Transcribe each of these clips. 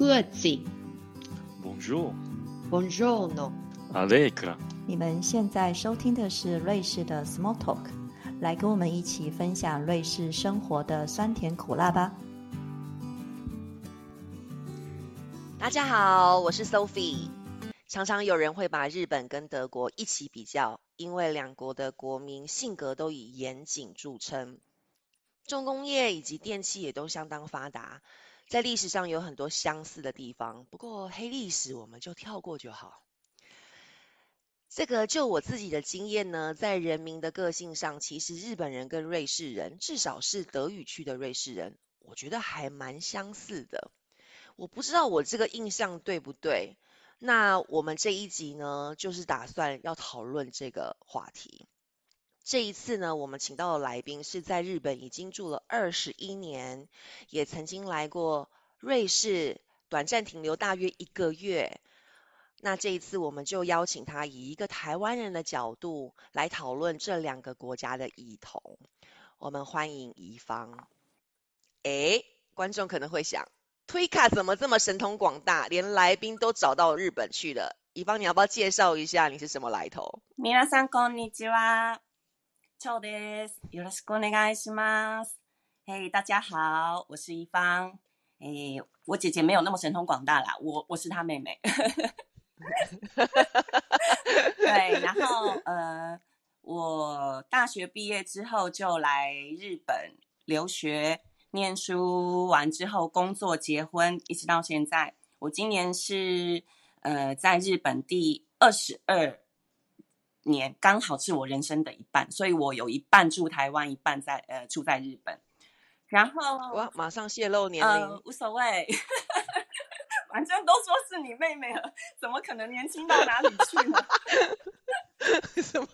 各自。Bonjour, Buongiorno。Allegra。你们现在收听的是瑞士的 Small Talk，来跟我们一起分享瑞士生活的酸甜苦辣吧。大家好，我是 Sophie。常常有人会把日本跟德国一起比较，因为两国的国民性格都以严谨著称，重工业以及电器也都相当发达，在历史上有很多相似的地方。不过黑历史我们就跳过就好。这个就我自己的经验呢，在人民的个性上，其实日本人跟瑞士人，至少是德语区的瑞士人，我觉得还蛮相似的。我不知道我这个印象对不对。那我们这一集呢，就是打算要讨论这个话题。这一次呢，我们请到的来宾是在日本已经住了二十一年，也曾经来过瑞士，短暂停留大约一个月。那这一次我们就邀请他以一个台湾人的角度来讨论这两个国家的异同。我们欢迎怡芳。诶，观众可能会想，推卡怎么这么神通广大，连来宾都找到日本去了？怡芳，你要不要介绍一下你是什么来头？皆さんこんにちは。 超です。よろしくお願いします。嘿，大家好，我是一芳。诶，我姐姐没有那么神通广大啦，我我是她妹妹。对，然后呃，我大学毕业之后就来日本留学、念书，完之后工作、结婚，一直到现在。我今年是呃在日本第二十二 年，刚好是我人生的一半，所以我有一半住台湾，一半在呃住在日本。然后我，马上泄露年龄，呃、无所谓。反正都说是你妹妹了，怎么可能年轻到哪里去呢？什么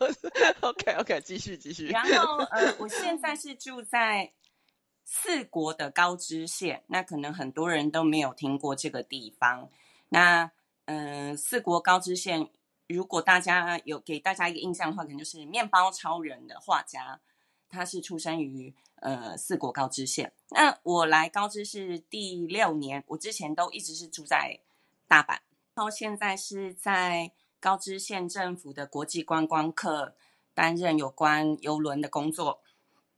？OK OK，继续继续。然后呃，我现在是住在四国的高知县，那可能很多人都没有听过这个地方。那嗯、呃，四国高知县，如果大家有给大家一个印象的话，可能就是面包超人的画家，他是出生于。呃，四国高知县。那我来高知是第六年，我之前都一直是住在大阪，然后现在是在高知县政府的国际观光课担任有关游轮的工作。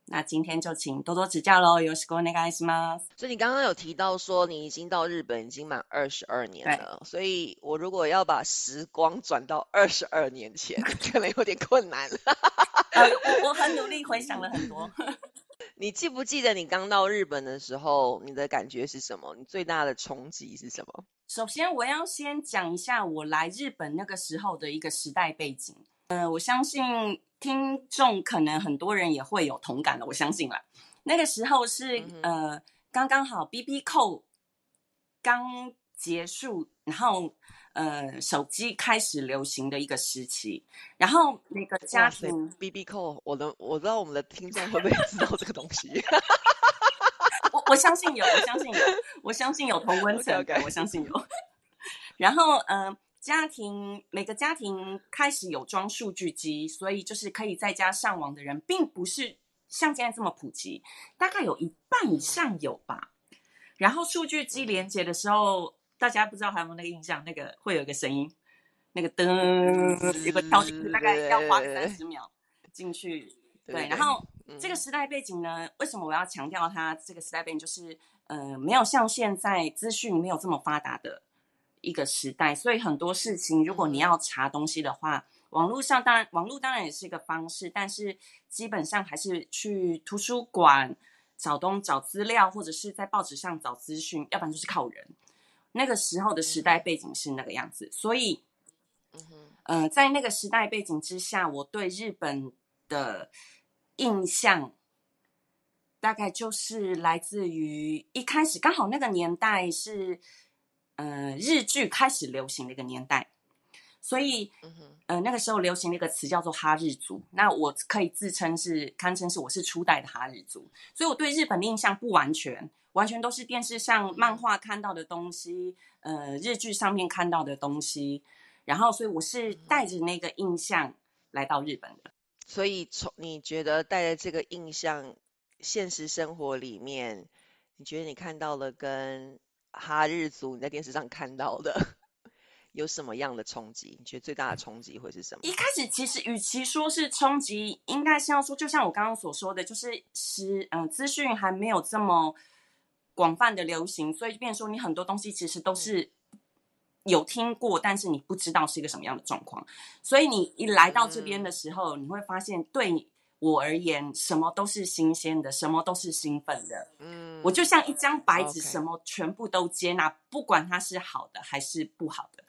那今天就请多多指教喽，よろしくお願いします。所以你刚刚有提到说你已经到日本已经满二十二年了，所以我如果要把时光转到二十二年前，可能有点困难。呃，我我很努力回想了很多。你记不记得你刚到日本的时候，你的感觉是什么？你最大的冲击是什么？首先，我要先讲一下我来日本那个时候的一个时代背景。呃，我相信 听众可能很多人也会有同感的，我相信啦。那个时候是、嗯、呃刚刚好 B B 扣刚结束，然后呃手机开始流行的一个时期，然后那个家庭 B B 扣，我的我知道我们的听众会不会知道这个东西？我我相信有，我相信有，我相信有同温层 okay, okay. 我相信有。然后呃，家庭每个家庭开始有装数据机，所以就是可以在家上网的人，并不是像现在这么普及，大概有一半以上有吧。然后数据机连接的时候，大家不知道还有没有那个印象？那个会有一个声音，那个噔，有个跳进去，大概要花三十秒进去。对，然后这个时代背景呢，为什么我要强调它？这个时代背景就是，呃，没有像现在资讯没有这么发达的一个时代，所以很多事情，如果你要查东西的话，网络上当然，网络当然也是一个方式，但是基本上还是去图书馆找东找资料，或者是在报纸上找资讯，要不然就是靠人。那个时候的时代背景是那个样子，所以，呃，在那个时代背景之下，我对日本的印象大概就是来自于一开始刚好那个年代是呃日剧开始流行的一个年代，所以呃那个时候流行的一个词叫做哈日族。那我可以自称是堪称是我是初代的哈日族，所以我对日本的印象不完全，完全都是电视上漫画看到的东西，呃日剧上面看到的东西，然后所以我是带着那个印象来到日本的。所以从你觉得带着这个印象，现实生活里面，你觉得你看到了跟哈日族你在电视上看到的，有什么样的冲击？你觉得最大的冲击会是什么？一开始其实与其说是冲击，应该是要说，就像我刚刚所说的，就是是嗯，资讯还没有这么广泛的流行，所以变说你很多东西其实都是有听过，但是你不知道是一个什么样的状况。所以你一来到这边的时候，你会发现，对我而言，什么都是新鲜的，什么都是兴奋的。嗯，我就像一张白纸，什么全部都接纳，不管它是好的还是不好的。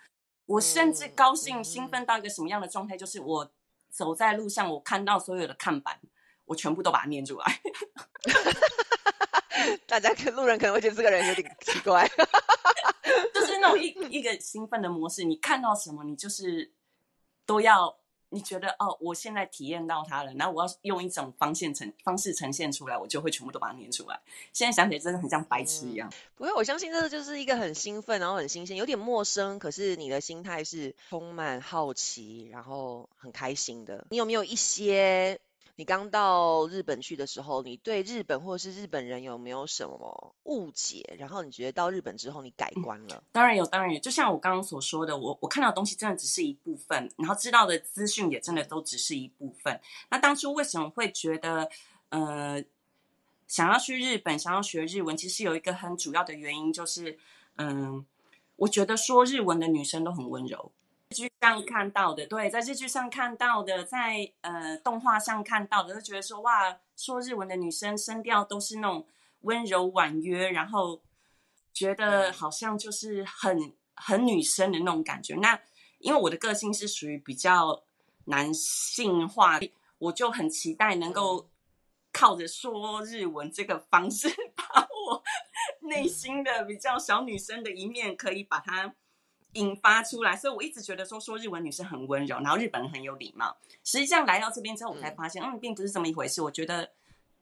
我甚至高兴、嗯兴奋到一个什么样的状态，就是我走在路上，我看到所有的看板，我全部都把它念出来。大家可路人可能会觉得这个人有点奇怪。就是那种一一个兴奋的模式，你看到什么，你就是都要，你觉得哦，我现在体验到它了，然后我要用一种方现呈方式呈现出来，我就会全部都把它念出来。现在想起来真的很像白痴一样。不过我相信这就是一个很兴奋，然后很新鲜，有点陌生，可是你的心态是充满好奇，然后很开心的。你有没有一些你刚到日本去的时候，你对日本或者是日本人有没有什么误解？然后你觉得到日本之后你改观了？当然有，当然有。就像我刚刚所说的，我我看到的东西真的只是一部分，然后知道的资讯也真的都只是一部分。那当初为什么会觉得呃想要去日本，想要学日文？其实有一个很主要的原因就是，嗯，我觉得说日文的女生都很温柔。上看到的，对，在日剧上看到的，在呃动画上看到的，都觉得说哇，说日文的女生声调都是那种温柔婉约，然后觉得好像就是很很女生的那种感觉。那因为我的个性是属于比较男性化，我就很期待能够靠着说日文这个方式，把我内心的比较小女生的一面可以把它引发出来。所以我一直觉得说说日文女生很温柔，然后日本人很有礼貌。实际上来到这边之后，我才发现，嗯，并不是这么一回事。我觉得。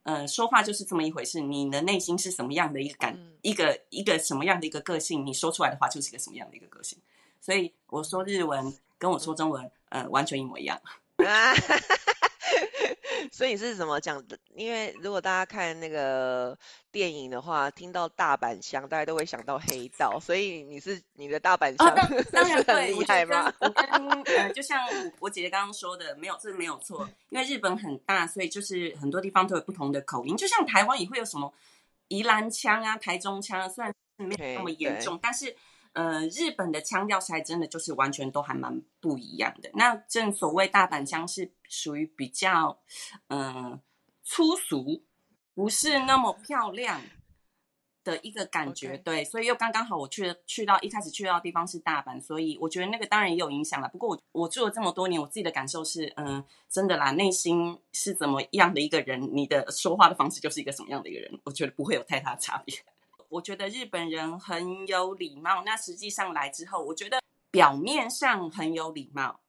呃，说话就是这么一回事。你的内心是什么样的一个感，嗯一个一个什么样的一个个性，你说出来的话就是一个什么样的一个个性。所以我说日文跟我说中文，呃，完全一模一样。啊，所以你是怎么讲的？因为如果大家看那个电影的话，听到大阪腔，大家都会想到黑道，所以你是你的大阪哦，腔、当 当然是很厉害吗？我跟呃，就像我我姐姐刚刚说的，没有这没有错，因为日本很大，所以就是很多地方都有不同的口音，就像台湾也会有什么宜兰腔啊、台中腔啊，虽然是没有那么严重，但是呃，日本的腔调还真的就是完全都还蛮不一样的。那正所谓大阪腔是属于比较呃粗俗，不是那么漂亮。的一个感觉对，所以又刚刚好，我去去到一开始去到的地方是大阪，所以我觉得那个当然也有影响了。不过我我住了这么多年，我自己的感受是，嗯、真的啦，内心是怎么样的一个人，你的说话的方式就是一个什么样的一个人，我觉得不会有太大差别。我觉得日本人很有礼貌，那实际上来之后，我觉得表面上很有礼貌，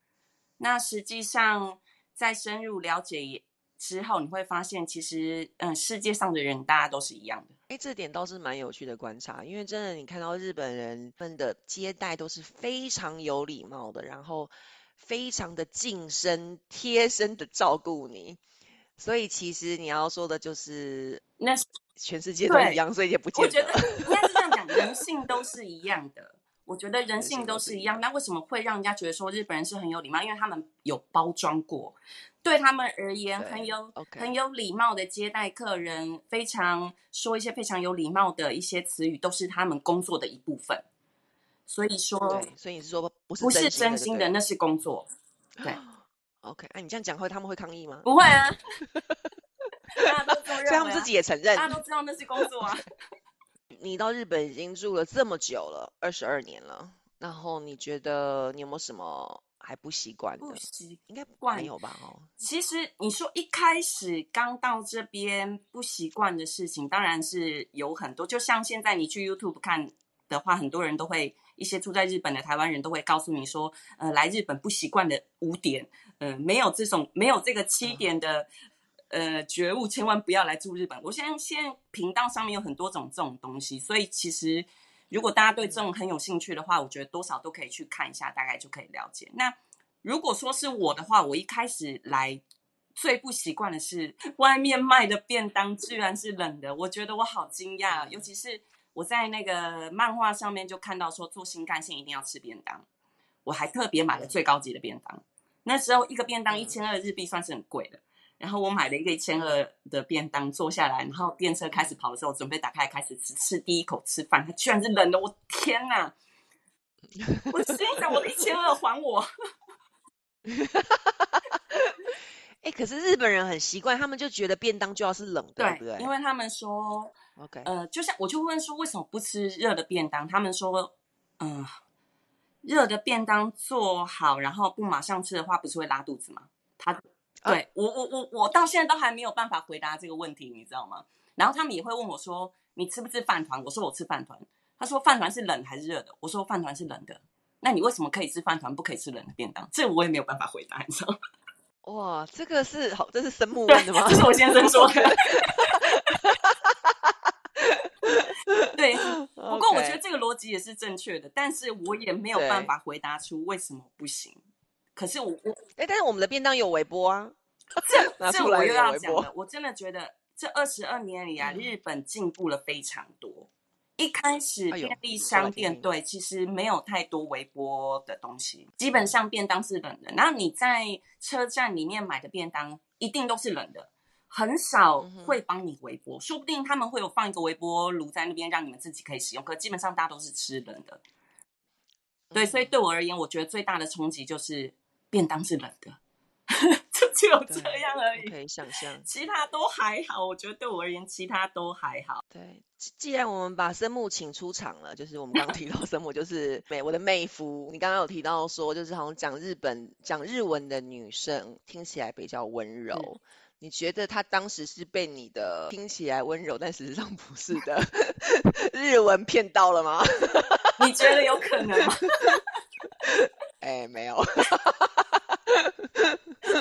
那实际上在深入了解之后，你会发现，其实嗯，世界上的人大家都是一样的。哎，这点倒是蛮有趣的观察，因为真的你看到日本人们的接待都是非常有礼貌的，然后非常的近身、贴身的照顾你，所以其实你要说的就是那是全世界都一样，所以也不见我觉得得。应该是这样讲，人性都是一样的。我觉得人性都是一样，那为什么会让人家觉得说日本人是很有礼貌？因为他们有包装过，对他们而言很有很有礼貌的接待客人，非常说一些非常有礼貌的一些词语，都是他们工作的一部分。所以说，对，所以你是说不是不是真心的那是工作。对，OK，哎、你这样讲会他们会抗议吗？不会啊，大家都这么认为、啊，所以他们自己也承认。大家都知道那是工作啊。你到日本已经住了这么久了，二十二年了，然后你觉得你有没有什么还不习惯的不？习应该惯没有吧？哦，其实你说一开始刚到这边不习惯的事情，当然是有很多。就像现在你去 YouTube 看的话，很多人都会一些住在日本的台湾人都会告诉你说，呃，来日本不习惯的五点，呃，没有这种没有这个七点的。呃，觉悟千万不要来住日本。我现在现在频道上面有很多种这种东西，所以其实如果大家对这种很有兴趣的话，我觉得多少都可以去看一下，大概就可以了解。那如果说是我的话，我一开始来最不习惯的是外面卖的便当居然是冷的，我觉得我好惊讶，尤其是。我在那个漫画上面就看到说，坐新干线一定要吃便当，我还特别买了最高级的便当。那时候一个便当一千二日币算是很贵的，然后我买了一个一千二的便当，坐下来，然后电车开始跑的时候，准备打开开始吃，吃第一口吃饭，它居然是冷的，我天哪！我心想，我的一千二还我。哎，可是日本人很习惯，他们就觉得便当就要是冷的，对不对？因为他们说，OK，呃，就像我就问说，为什么不吃热的便当？他们说，嗯，热的便当做好，然后不马上吃的话，不是会拉肚子吗？他对我，我，我，我到现在都还没有办法回答这个问题，你知道吗？然后他们也会问我说，你吃不吃饭团？我说我吃饭团。他说饭团是冷还是热的？我说饭团是冷的。那你为什么可以吃饭团，不可以吃冷的便当？这我也没有办法回答，你知道吗？哇，这个是好，这是生 木问的吗？这是我先生说的。对，不过我觉得这个逻辑也是正确的，但是我也没有办法回答出为什么不行。可是我我哎，但是我们的便当有微波啊，这 这我又要讲了。我真的觉得这二十二年里啊，日本进步了非常多。一开始便利商店对，其实没有太多微波的东西，基本上便当是冷的。然后你在车站里面买的便当一定都是冷的，很少会帮你微波。说不定他们会有放一个微波炉在那边，让你们自己可以使用。可基本上大家都是吃冷的。对，所以对我而言，我觉得最大的冲击就是便当是冷的。就只有这样而已，可以想象，其他都还好。我觉得对我而言，其他都还好。对，既然我们把生木请出场了，就是我们刚刚提到生木，就是美我的妹夫。你刚刚有提到说，就是好像讲日本讲日文的女生听起来比较温柔。你觉得他当时是被你的听起来温柔，但实际上不是的 日文骗到了吗？你觉得有可能吗？哎，没有。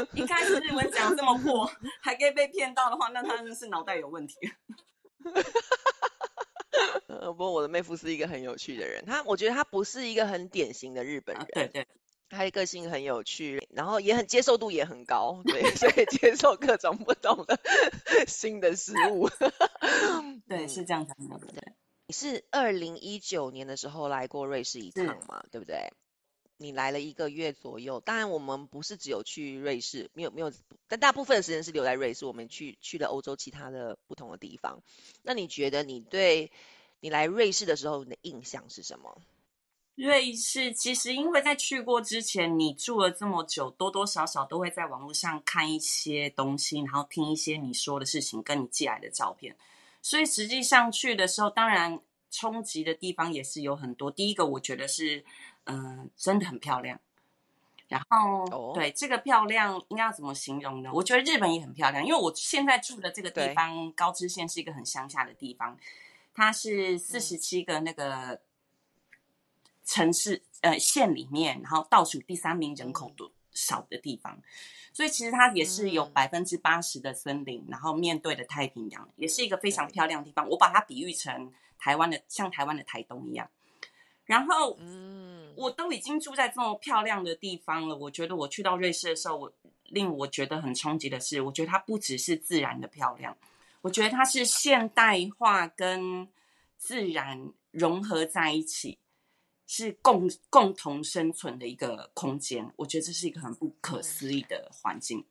一开始日文讲这么破，还可以被骗到的话，那他真是脑袋有问题。呃，不过我的妹夫是一个很有趣的人，他我觉得他不是一个很典型的日本人，对对，他的个性很有趣，然后也很接受度也很高，对，所以接受各种不同的新的事物。对，是这样子的，对。你是二零一九年的时候来过瑞士一趟嘛？对不对？你来了一个月左右，当然我们不是只有去瑞士，没有没有，但大部分的时间是留在瑞士。我们去去了欧洲其他的不同的地方。那你觉得你对你来瑞士的时候，你的印象是什么？瑞士其实因为在去过之前，你住了这么久，多多少少都会在网络上看一些东西，然后听一些你说的事情，跟你寄来的照片。所以实际上去的时候，当然冲击的地方也是有很多。第一个，我觉得是。嗯，真的很漂亮。然后，对这个漂亮应该要怎么形容呢？我觉得日本也很漂亮，因为我现在住的这个地方高知县是一个很乡下的地方，它是四十七个那个城市呃县里面，然后倒数第三名人口多少的地方，所以其实它也是有百分之八十的森林，然后面对的太平洋，也是一个非常漂亮的地方。我把它比喻成台湾的，像台湾的台东一样。然后，嗯，我都已经住在这么漂亮的地方了。我觉得我去到瑞士的时候，我令我觉得很冲击的是，我觉得它不只是自然的漂亮，我觉得它是现代化跟自然融合在一起，是共共同生存的一个空间。我觉得这是一个很不可思议的环境。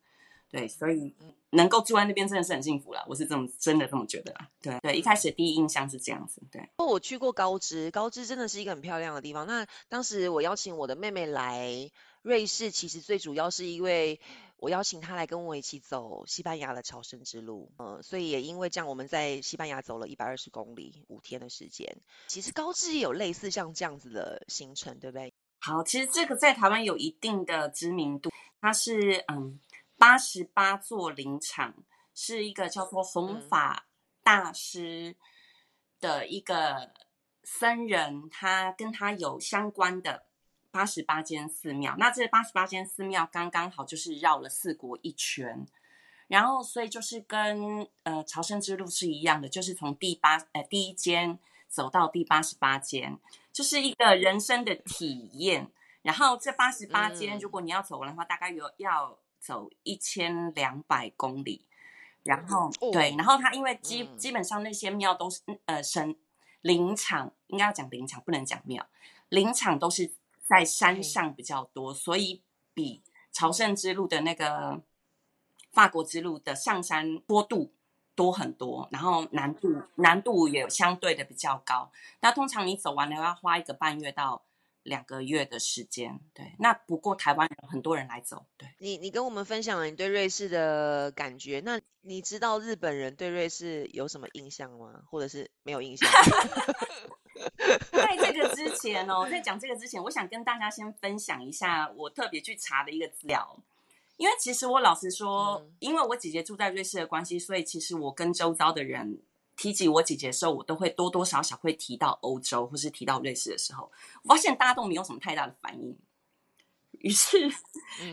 对，所以能够住在那边真的是很幸福了。我是这么真的这么觉得啊。对对，一开始第一印象是这样子。对，我去过高知，高知真的是一个很漂亮的地方。那当时我邀请我的妹妹来瑞士，其实最主要是因为我邀请她来跟我一起走西班牙的朝圣之路。嗯，所以也因为这样，我们在西班牙走了一百二十公里，五天的时间。其实高知也有类似像这样子的行程，对不对？好，其实这个在台湾有一定的知名度，它是嗯。八十八座林场是一个叫做弘法大师的一个僧人，他跟他有相关的八十八间寺庙。那这八十八间寺庙刚刚好就是绕了四国一圈，然后所以就是跟呃朝圣之路是一样的，就是从第八呃第一间走到第八十八间，就是一个人生的体验。然后这八十八间，如果你要走完的话，大概有要。走一千两百公里，然后对，然后他因为基基本上那些庙都是呃神林场应该要讲林场，不能讲庙。林场都是在山上比较多，所以比朝圣之路的那个法国之路的上山坡度多很多，然后难度难度也相对的比较高。那通常你走完了要花一个半月到两个月的时间。对，那不过台湾人很多人来走。对你，你跟我们分享了你对瑞士的感觉。那你知道日本人对瑞士有什么印象吗？或者是没有印象？在这个之前哦，在讲这个之前，我想跟大家先分享一下我特别去查的一个资料。因为其实我老实说，因为我姐姐住在瑞士的关系，所以其实我跟周遭的人提及我姐姐的时候，我都会多多少少会提到欧洲或是提到瑞士的时候，我发现大家都没有什么太大的反应。于是，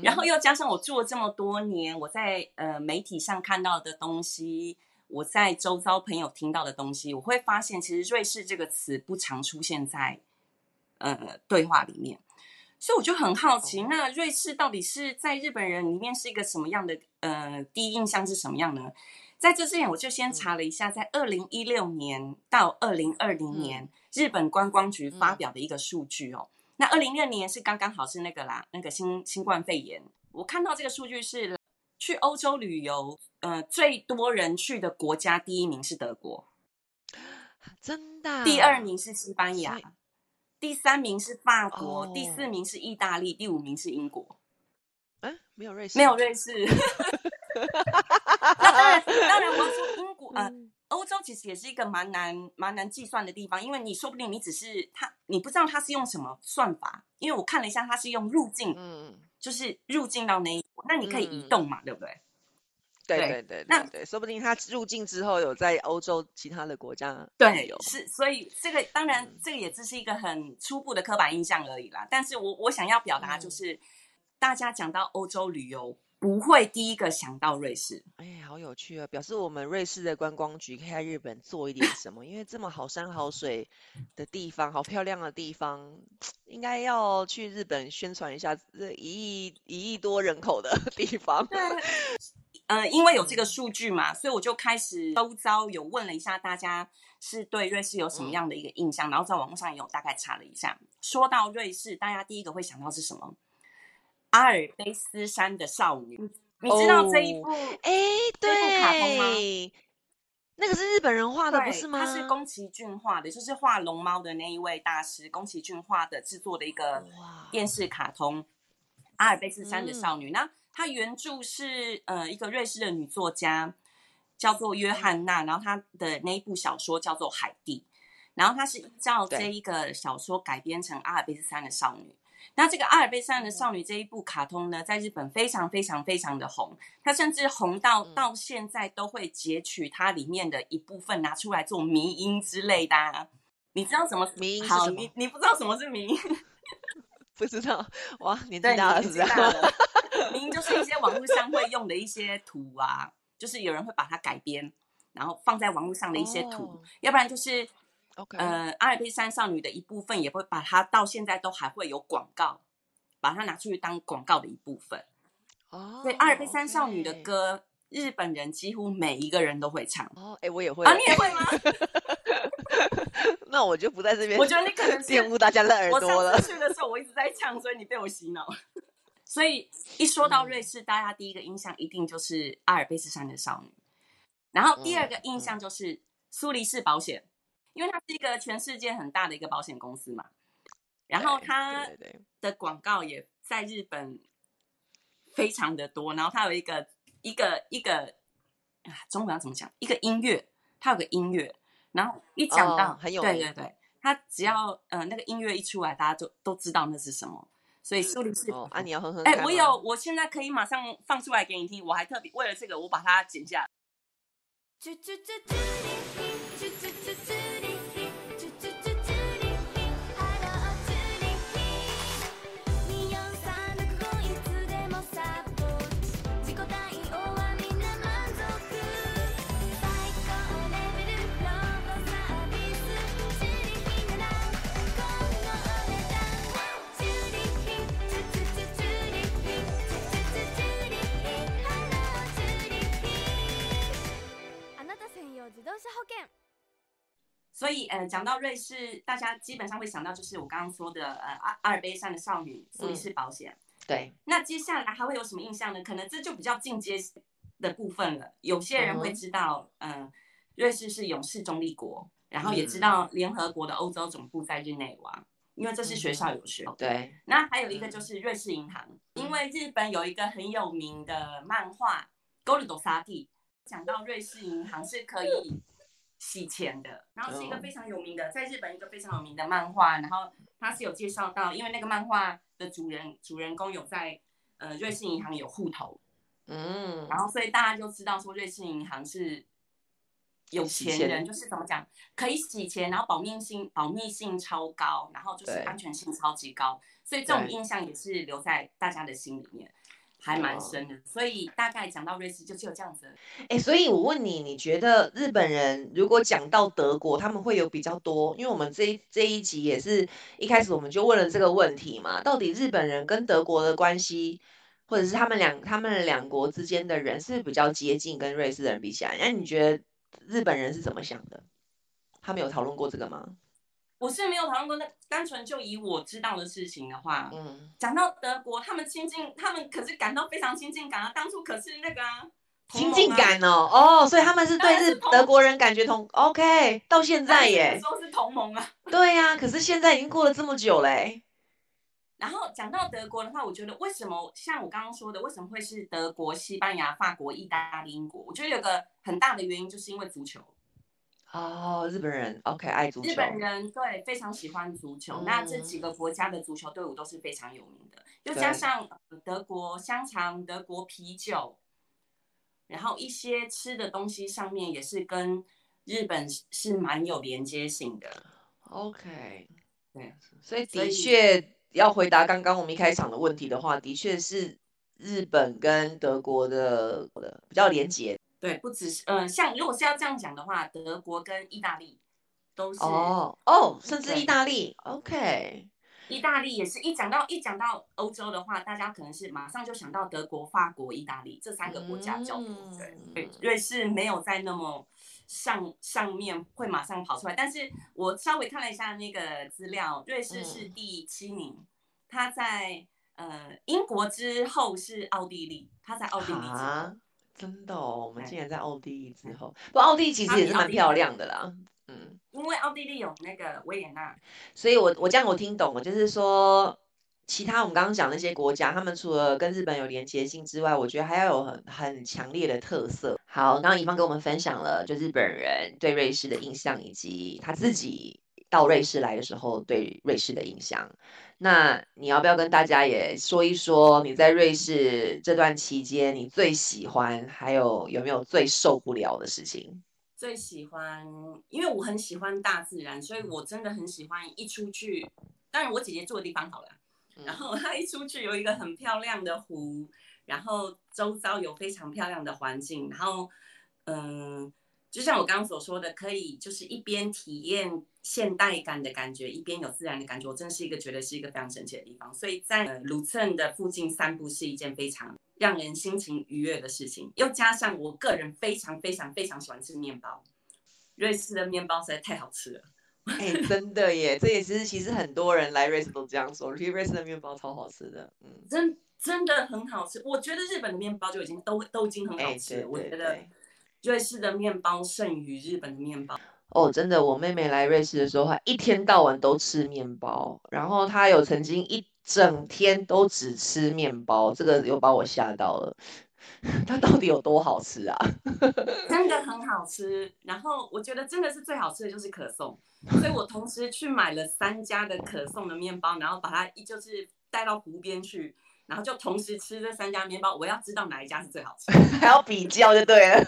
然后又加上我住了这么多年，我在呃媒体上看到的东西。我在周遭朋友听到的东西，我会发现其实“瑞士”这个词不常出现在呃对话里面，所以我就很好奇，那瑞士到底是在日本人里面是一个什么样的呃第一印象是什么样呢？在这之前，我就先查了一下，在二零一六年到二零二零年，日本观光局发表的一个数据哦。那二零二零年是刚刚好是那个啦，那个新新冠肺炎，我看到这个数据是。去欧洲旅游，呃，最多人去的国家第一名是德国，真的。第二名是西班牙，第三名是法国，第四名是意大利，第五名是英国。哎，没有瑞士，没有瑞士。当然，当然，我要说英国，呃，欧洲其实也是一个蛮难、蛮难计算的地方，因为你说不定你只是他，你不知道他是用什么算法。因为我看了一下，他是用入境，嗯。就是入境到那一国，那你可以移动嘛，对不对？对对对，那对，说不定他入境之后有在欧洲其他的国家对有是，所以这个当然这个也只是一个很初步的刻板印象而已啦。但是我我想要表达就是，大家讲到欧洲旅游。不会第一个想到瑞士，哎，好有趣啊！表示我们瑞士的观光局可以在日本做一点什么？因为这么好山好水的地方，好漂亮的地方，应该要去日本宣传一下这一亿一亿多人口的 地方。对，呃，因为有这个数据嘛，所以我就开始周遭有问了一下大家是对瑞士有什么样的一个印象，然后在网络上也有大概查了一下。说到瑞士，大家第一个会想到是什么？阿尔卑斯山的少女，你知道这一部？哎，对，卡通吗？那个是日本人画的，不是吗？他是宫崎骏画的，就是画龙猫的那一位大师宫崎骏画的制作的一个电视卡通《阿尔卑斯山的少女》。那它原著是呃一个瑞士的女作家叫做约翰娜，然后她的那一部小说叫做《海蒂》，然后它是依照这一个小说改编成阿尔卑斯山的少女。那这个阿尔卑斯山的少女这一部卡通呢，在日本非常非常非常的红，它甚至红到到现在都会截取它里面的一部分拿出来做迷音之类的。你知道什么迷音？好，你你不知道什么是迷音？不知道哇？你知道是道 迷音就是一些网络上会用的一些图啊，就是有人会把它改编，然后放在网络上的一些图，要不然就是。呃，阿尔卑斯山少女的一部分也会把它到现在都还会有广告，把它拿出去当广告的一部分。哦，所以阿尔卑斯山少女的歌，日本人几乎每一个人都会唱。哦，哎，我也会啊，你也会吗？那我就不在这边。我觉得你可能 玷污大家的耳朵了。我上次去的时候，我一直在唱，所以你被我洗脑。所以一说到瑞士，大家第一个印象一定就是阿尔卑斯山的少女，然后第二个印象就是苏黎世保险。因为它是一个全世界很大的一个保险公司嘛，然后它的广告也在日本非常的多，然后它有一个一个一个啊，中文要怎么讲？一个音乐，它有个音乐，然后一讲到很有对对对，它只要呃那个音乐一出来，大家就都知道那是什么。所以苏黎世啊，你要哼哼哎，我有，我现在可以马上放出来给你听。我还特别为了这个，我把它剪下来。所以呃讲到瑞士大家基本上会想到就是我刚刚说的呃阿阿尔卑山的少女所以是保险。对。那接下来还会有什么印象呢？可能这就比较进阶的部分了。有些人会知道嗯瑞士是勇士中立国然后也知道联合国的欧洲总部在日内瓦因为这是学校有学对。那还有一个就是瑞士银行因为日本有一个很有名的漫画讲到瑞士银行是可以洗钱的，然后是一个非常有名的，在日本一个非常有名的漫画，然后它是有介绍到，因为那个漫画。的主人主人公有在呃瑞士银行有户头，嗯，然后所以大家就知道说瑞士银行是有钱人，就是怎么讲可以洗钱，然后保密性保密性超高，然后就是安全性超级高，所以这种印象也是留在大家的心里面。还蛮深的，所以大概讲到瑞士就只有这样子。哎，所以我问你，你觉得日本人如果讲到德国，他们会有比较多？因为我们这这一集也是一开始我们就问了这个问题嘛，到底日本人跟德国的关系，或者是他们两他们两国之间的人是比较接近，跟瑞士人比起来，那你觉得日本人是怎么想的？他们有讨论过这个吗？我是没有讨论过，那单纯就以我知道的事情的话，嗯，讲到德国，他们亲近，他们可是感到非常亲近感啊。当初可是那个啊亲近感哦，哦，所以他们是对日德国人感觉同 OK，到现在耶，说是同盟啊。对呀，可是现在已经过了这么久嘞。然后讲到德国的话，我觉得为什么像我刚刚说的，为什么会是德国、西班牙、法国、意大利、英国？我觉得有个很大的原因就是因为足球。哦，日本人 OK 爱足球。日本人对非常喜欢足球，那这几个国家的足球队伍都是非常有名的。又加上德国香肠、德国啤酒，然后一些吃的东西上面也是跟日本是蛮有连接性的。OK，对，所以的确要回答刚刚我们一开场的问题的话，的确是日本跟德国的比较连结。对，不只是，嗯，像如果是要这样讲的话，德国跟意大利都是哦哦，甚至意大利，OK，意大利也是一讲到一讲到欧洲的话，大家可能是马上就想到德国、法国、意大利这三个国家较多。对，瑞士没有在那么上上面会马上跑出来，但是我稍微看了一下那个资料，瑞士是第七名，它在呃英国之后是奥地利，他在奥地利之后。真的哦，我们竟然在奥地利之后，不，奥地利其实也是蛮漂亮的啦。嗯，因为奥地利有那个维也纳，所以我我这样我听懂了，就是说，其他我们刚刚讲那些国家，他们除了跟日本有连接性之外，我觉得还要有很很强烈的特色。好，刚刚乙方跟我们分享了，就日本人对瑞士的印象，以及他自己到瑞士来的时候对瑞士的印象。那你要不要跟大家也说一说你在瑞士这段期间你最喜欢，还有有没有最受不了的事情？最喜欢，因为我很喜欢大自然，所以我真的很喜欢一出去。当然我姐姐住的地方好了，然后她一出去有一个很漂亮的湖，然后周遭有非常漂亮的环境，然后嗯。就像我刚刚所说的，可以就是一边体验现代感的感觉，一边有自然的感觉。我真是一个觉得是一个非常神奇的地方。所以在鲁蹭的附近散步是一件非常让人心情愉悦的事情。又加上我个人非常非常非常喜欢吃面包，瑞士的面包实在太好吃了。哎，真的耶，这也是其实很多人来瑞士都这样说，瑞士的面包超好吃的。嗯，真真的很好吃。我觉得日本的面包就已经都都已经很好吃。我觉得。瑞士的面包胜于日本的面包哦，真的，我妹妹来瑞士的时候，她一天到晚都吃面包，然后她有曾经一整天都只吃面包，这个又把我吓到了。它到底有多好吃啊？真的很好吃，然后我觉得真的是最好吃的就是可颂，所以我同时去买了三家的可颂的面包，然后把它一就是带到湖边去。然后就同时吃这三家面包，我要知道哪一家是最好吃，还要比较就对了。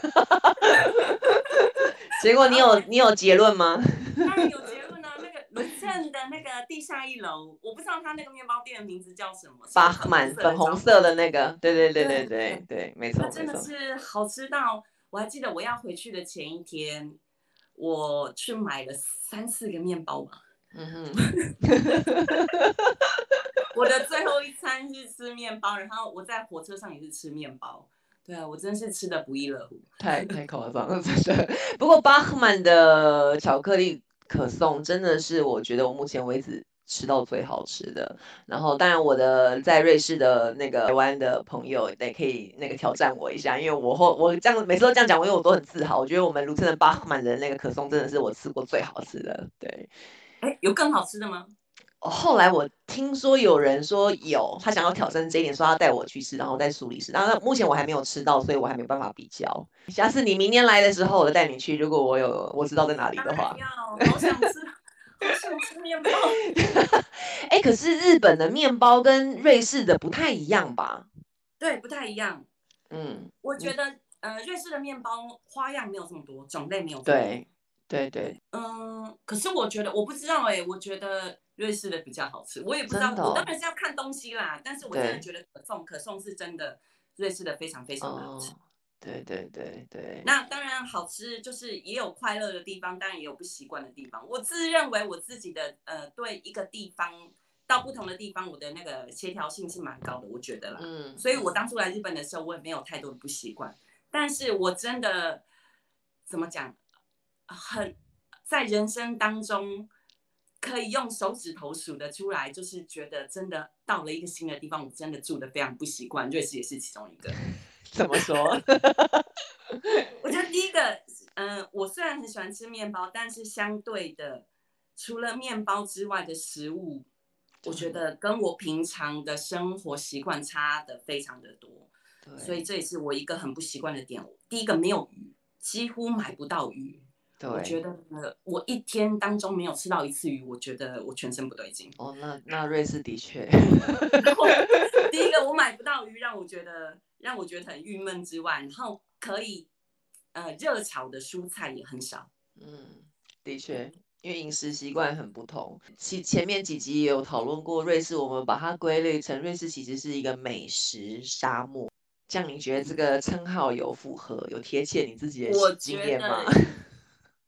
结果你有你有结论吗？当然有结论啊！那个伦镇的那个地下一楼，我不知道他那个面包店的名字叫什么，巴赫曼粉红色的那个，对对对对对对，没错真的是好吃到，我还记得我要回去的前一天，我去买了三四个面包吧。嗯哼。我的最后一餐是吃面包，然后我在火车上也是吃面包。对啊，我真是吃的不亦乐乎，太太夸张了，真的。不过巴赫曼的巧克力可颂真的是我觉得我目前为止吃到最好吃的。然后当然我的在瑞士的那个台湾的朋友也可以那个挑战我一下，因为我后我这样每次都这样讲，因为我都很自豪。我觉得我们卢森的巴赫曼的那个可颂真的是我吃过最好吃的。对，哎，有更好吃的吗？后来我听说有人说有，他想要挑战这一点，说要带我去吃，然后在苏黎世。然后目前我还没有吃到，所以我还没办法比较。下次你明年来的时候，我带你去。如果我有我知道在哪里的话，要，好想吃，好想吃面包。哎，可是日本的面包跟瑞士的不太一样吧？对，不太一样。嗯，我觉得呃，瑞士的面包花样没有这么多，种类没有。对，对对。嗯，可是我觉得我不知道哎，我觉得。瑞士的比较好吃，我也不知道，我当然是要看东西啦。但是我真的觉得可颂，可颂是真的瑞士的非常非常好吃。对对对对。那当然好吃，就是也有快乐的地方，当然也有不习惯的地方。我自认为我自己的呃，对一个地方到不同的地方，我的那个协调性是蛮高的，我觉得啦。嗯。所以我当初来日本的时候，我也没有太多的不习惯。但是我真的怎么讲，很在人生当中。可以用手指头数得出来，就是觉得真的到了一个新的地方，我真的住的非常不习惯。瑞士也是其中一个。怎么说？我觉得第一个，嗯，我虽然很喜欢吃面包，但是相对的，除了面包之外的食物，我觉得跟我平常的生活习惯差的非常的多。所以这也是我一个很不习惯的点。第一个，没有鱼，几乎买不到鱼。我觉得我一天当中没有吃到一次鱼，我觉得我全身不对劲。哦，那那瑞士的确。第一个我买不到鱼，让我觉得让我觉得很郁闷之外，然后可以呃热炒的蔬菜也很少。嗯，的确，因为饮食习惯很不同。其前面几集也有讨论过瑞士，我们把它归类成瑞士其实是一个美食沙漠。这样你觉得这个称号有符合、有贴切你自己的经验吗？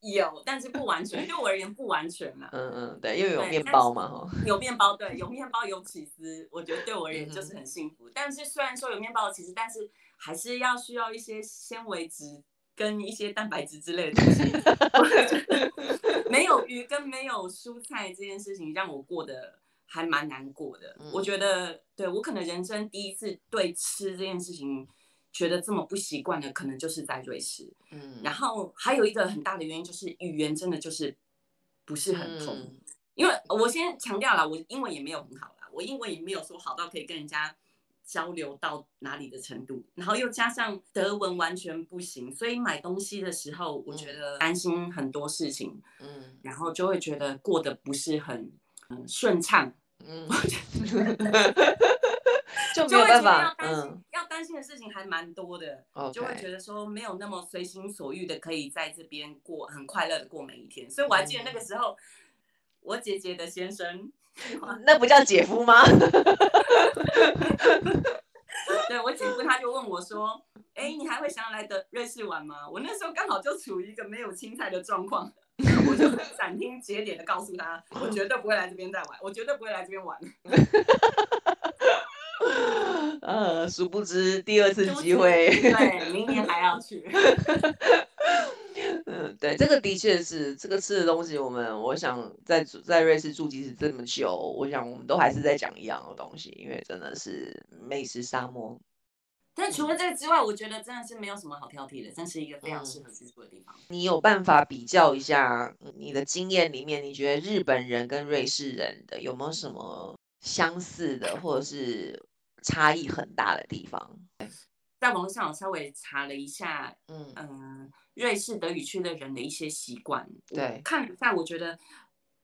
有，但是不完全，对我而言不完全嘛。嗯嗯，对，因为有面包嘛，哈。有面包，对，有面包有起司，我觉得对我而言就是很幸福。但是虽然说有面包的起司，但是还是要需要一些纤维质跟一些蛋白质之类的东西。没有鱼跟没有蔬菜这件事情，让我过得还蛮难过的。我觉得，对我可能人生第一次对吃这件事情。觉得这么不习惯的，可能就是在瑞士。嗯，然后还有一个很大的原因就是语言真的就是不是很通。因为我先强调了，我英文也没有很好啦，我英文也没有说好到可以跟人家交流到哪里的程度。然后又加上德文完全不行，所以买东西的时候，我觉得担心很多事情。嗯，然后就会觉得过得不是很嗯顺畅。嗯。就没有办法，嗯，要担心的事情还蛮多的，就会觉得说没有那么随心所欲的可以在这边过很快乐的过每一天。所以我还记得那个时候，我姐姐的先生，那不叫姐夫吗？对我姐夫他就问我说：“哎，你还会想要来的瑞士玩吗？”我那时候刚好就处于一个没有青菜的状况，我就斩钉截铁的告诉他：“我绝对不会来这边再玩，我绝对不会来这边玩。” 呃，殊不知第二次机会，对，明年还要去。嗯，对，这个的确是这个吃的东西。我们我想在在瑞士住即使这么久，我想我们都还是在讲一样的东西，因为真的是美食沙漠。但除了这个之外，我觉得真的是没有什么好挑剔的，真是一个非常适合居住的地方。你有办法比较一下你的经验里面，你觉得日本人跟瑞士人的有没有什么相似的，或者是？差异很大的地方，在网络上我稍微查了一下，嗯。嗯，瑞士德语区的人的一些习惯，对，看了一下，我觉得，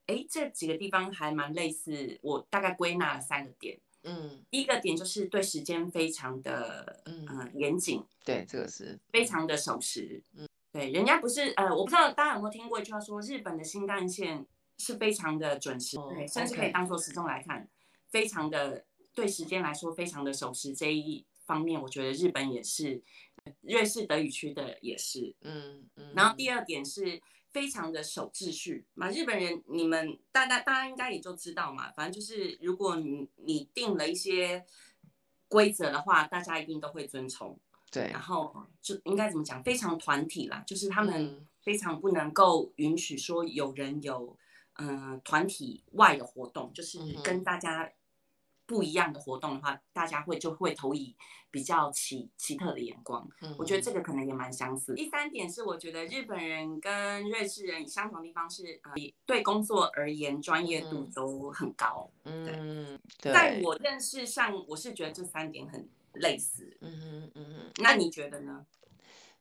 哎，这几个地方还蛮类似。我大概归纳了三个点，嗯，第一个点就是对时间非常的，嗯。严谨，对，这个是非常的守时，嗯，对，人家不是，呃，我不知道大家有没有听过一句话说，日本的新干线是非常的准时，对，甚至可以当做时钟来看，非常的。对时间来说非常的守时这一方面，我觉得日本也是，瑞士德语区的也是，嗯嗯。然后第二点是非常的守秩序嘛，日本人你们大大大家应该也就知道嘛，反正就是如果你你定了一些规则的话，大家一定都会遵从。对。然后就应该怎么讲，非常团体啦，就是他们非常不能够允许说有人有嗯、呃团体外的活动，就是跟大家不一样的活动的话，大家会就会投以比较奇奇特的眼光。嗯我觉得这个可能也蛮相似。第三点是，我觉得日本人跟瑞士人相同的地方是，呃，对工作而言专业度嗯都很高。嗯，对，在我认识上，我是觉得这三点很类似。嗯哼嗯哼，那你觉得呢？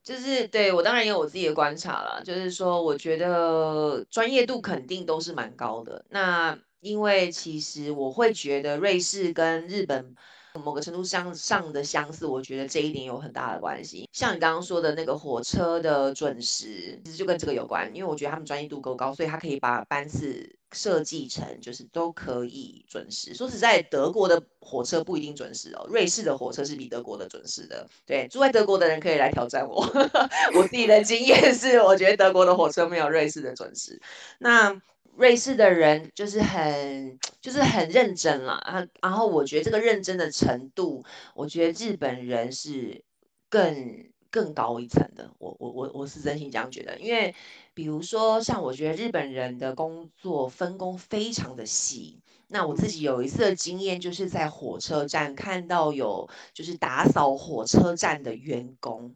就是对我当然也有我自己的观察啦，就是说我觉得专业度肯定都是蛮高的。那因为其实我会觉得瑞士跟日本某个程度上上的相似，我觉得这一点有很大的关系。像你刚刚说的那个火车的准时，其实就跟这个有关，因为我觉得他们专业度够高，所以他可以把班次设计成就是都可以准时。说实在，德国的火车不一定准时哦，瑞士的火车是比德国的准时的。对，住在德国的人可以来挑战我。我自己的经验是，我觉得德国的火车没有瑞士的准时。那瑞士的人就是很就是很认真啦，然后我觉得这个认真的程度，我觉得日本人是更更高一层的。我我我我是真心这样觉得，因为比如说像我觉得日本人的工作分工非常的细。那我自己有一次的经验，就是在火车站看到有就是打扫火车站的员工，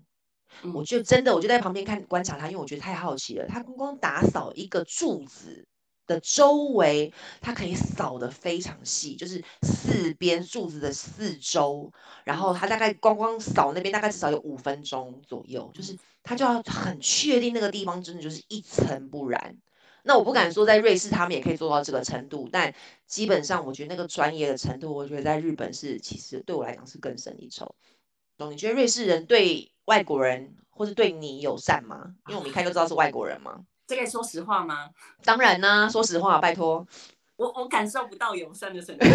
我嗯就真的我就在旁边看观察他，因为我觉得太好奇了。他光光打扫一个柱子的周围，它可以扫得非常细，就是四边柱子的四周，然后它大概光光扫那边大概至少有五分钟左右，就是他就要很确定那个地方真的就是一尘不染。那我不敢说在瑞士他们也可以做到这个程度，但基本上我觉得那个专业的程度，我觉得在日本是其实对我来讲是更胜一筹。懂？你觉得瑞士人对外国人或是对你友善吗？因为我们一看就知道是外国人嘛。这个说实话吗？当然啦、说实话，拜托。我我感受不到友善的程度。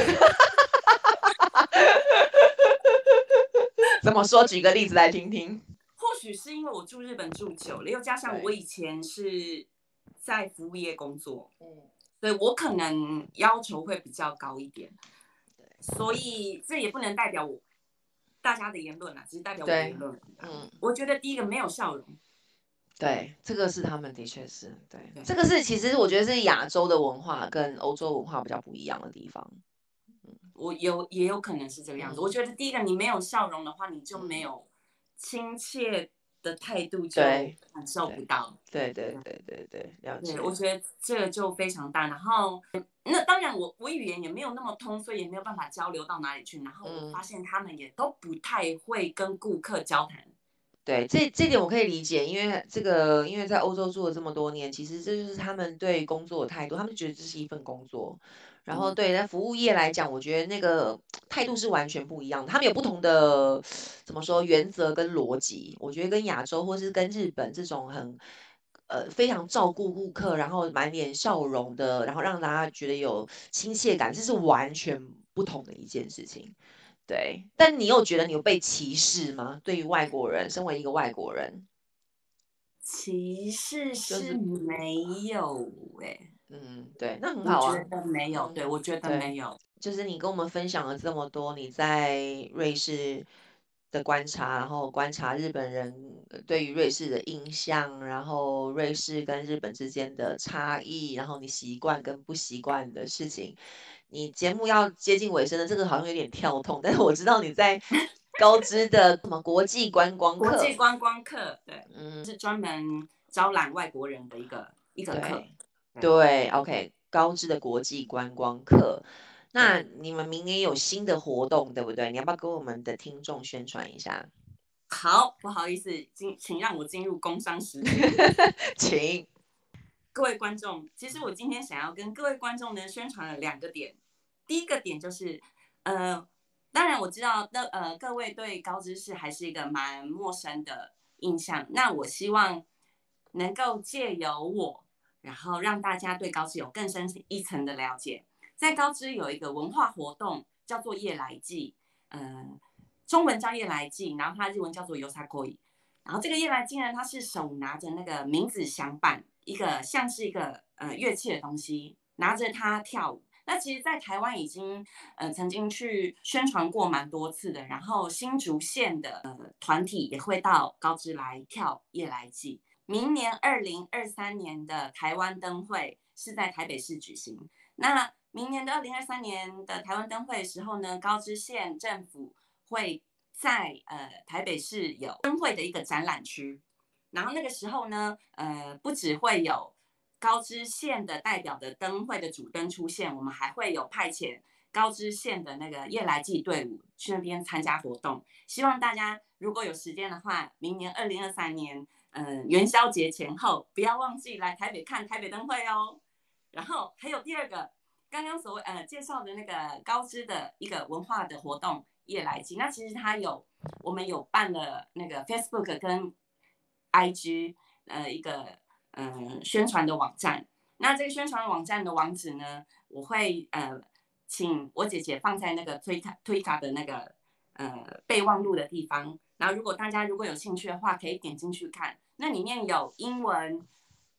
怎么说？举个例子来听听。或许是因为我住日本住久了，又加上我以前是在服务业工作，嗯，所以我可能要求会比较高一点。所以这也不能代表我大家的言论啊，只是代表我的言论。嗯，我觉得第一个没有笑容，对，这个是他们的确是对，对这个是其实我觉得是亚洲的文化跟欧洲文化比较不一样的地方。我有也有可能是这个样子。嗯我觉得第一个你没有笑容的话，你就没有亲切的态度，就对感受不到。对对对对对，了解对，。我觉得这个就非常大。然后，那当然我我语言也没有那么通，所以也没有办法交流到哪里去。然后我嗯发现他们也都不太会跟顾客交谈。对，这这点我可以理解，因为这个，因为在欧洲住了这么多年，其实这就是他们对工作的态度，他们觉得这是一份工作。然后嗯对在服务业来讲，我觉得那个态度是完全不一样的，他们有不同的怎么说原则跟逻辑。我觉得跟亚洲或是跟日本这种很呃非常照顾顾客，然后满脸笑容的，然后让大家觉得有亲切感，这是完全不同的一件事情。对，但你有觉得你有被歧视吗？对于外国人，身为一个外国人，歧视是是没有哎、嗯，对，那很好啊我觉。得没有，嗯对我觉得对没有。就是你跟我们分享了这么多你在瑞士的观察，然后观察日本人呃对于瑞士的印象，然后瑞士跟日本之间的差异，然后你习惯跟不习惯的事情。你节目要接近尾声的，这个好像有点跳痛，但是我知道你在高知的什么国际观光课国，际观光课，对，嗯，是专门招揽外国人的一个一个课。对对，OK，高知的国际观光课。那你们明年有新的活动，对不对？你要不要跟我们的听众宣传一下？好，不好意思，进请让我进入工商时间。请。各位观众，其实我今天想要跟各位观众呢宣传了两个点。第一个点就是，呃，当然我知道那呃各位对高知识还是一个蛮陌生的印象，那我希望能够借由我，然后让大家对高知有更深一层的了解。在高知有一个文化活动叫做夜来祭，呃，中文叫夜来祭，然后它日文叫做 Yosakoi。然后这个夜来祭呢，它是手拿着那个名字响板，一个像是一个呃乐器的东西，拿着它跳舞。那其实，在台湾已经呃曾经去宣传过蛮多次的，然后新竹县的呃团体也会到高知来跳夜来祭。明年二零二三年的台湾灯会是在台北市举行。那明年的二零二三年的台湾灯会的时候呢，高知县政府会在呃台北市有灯会的一个展览区。然后那个时候呢，呃，不只会有高知县的代表的灯会的主灯出现，我们还会有派遣高知县的那个夜来祭队伍去那边参加活动。希望大家如果有时间的话，明年二零二三年，嗯，元宵节前后不要忘记来台北看台北灯会哦。然后还有第二个，刚刚所谓呃介绍的那个高知的一个文化的活动夜来祭，那其实它有我们有办了那个 Facebook 跟 IG 呃一个嗯宣传的网站，那这个宣传网站的网址呢，我会呃请我姐姐放在那个推卡推卡的那个呃备忘录的地方，然后如果大家如果有兴趣的话，可以点进去看，那里面有英文、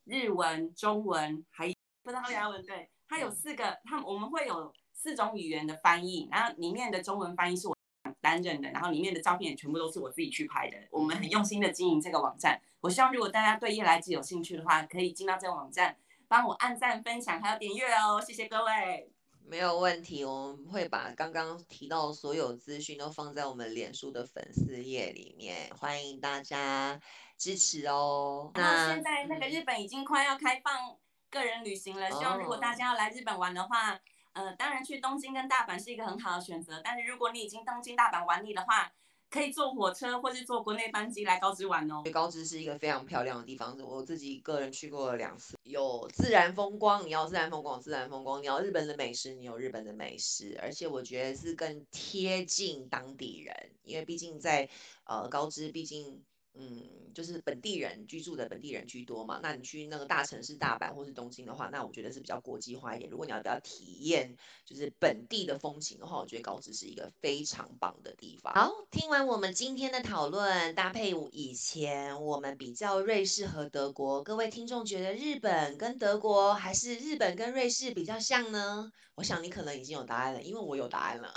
日文、中文，还有葡萄牙文，对，它有四个，它我们会有四种语言的翻译，然后里面的中文翻译是我。担任的，然后里面的照片也全部都是我自己去拍的。我们很用心的经营这个网站。我希望如果大家对夜来记有兴趣的话，可以进到这个网站，帮我按赞、分享，还有点阅哦。谢谢各位。没有问题，我们会把刚刚提到所有资讯都放在我们脸书的粉丝页里面，欢迎大家支持哦。那现在那个日本已经快要开放个人旅行了，希望如果大家要来日本玩的话。呃，当然去东京跟大阪是一个很好的选择，但是如果你已经东京、大阪玩腻的话，可以坐火车或是坐国内班机来高知玩哦。高知是一个非常漂亮的地方，我自己个人去过了两次，有自然风光，你要自然风光，自然风光；你要日本的美食，你有日本的美食，而且我觉得是更贴近当地人，因为毕竟在呃高知，毕竟。嗯，就是本地人居住的本地人居多嘛。那你去那个大城市大阪或是东京的话，那我觉得是比较国际化一点。如果你要比较体验就是本地的风情的话，我觉得高知是一个非常棒的地方。好，听完我们今天的讨论，搭配以前我们比较瑞士和德国，各位听众觉得日本跟德国还是日本跟瑞士比较像呢？我想你可能已经有答案了，因为我有答案了。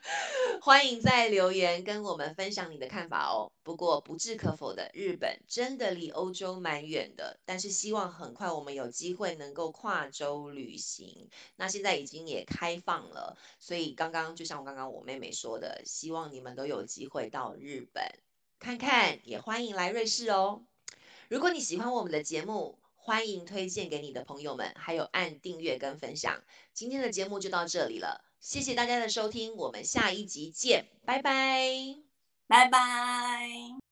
欢迎在留言跟我们分享你的看法哦。不过不置可否否的，日本真的离欧洲蛮远的，但是希望很快我们有机会能够跨洲旅行。那现在已经也开放了，所以刚刚就像我刚刚我妹妹说的，希望你们都有机会到日本看看，也欢迎来瑞士哦。如果你喜欢我们的节目，欢迎推荐给你的朋友们，还有按订阅跟分享。今天的节目就到这里了，谢谢大家的收听，我们下一集见，拜拜，拜拜。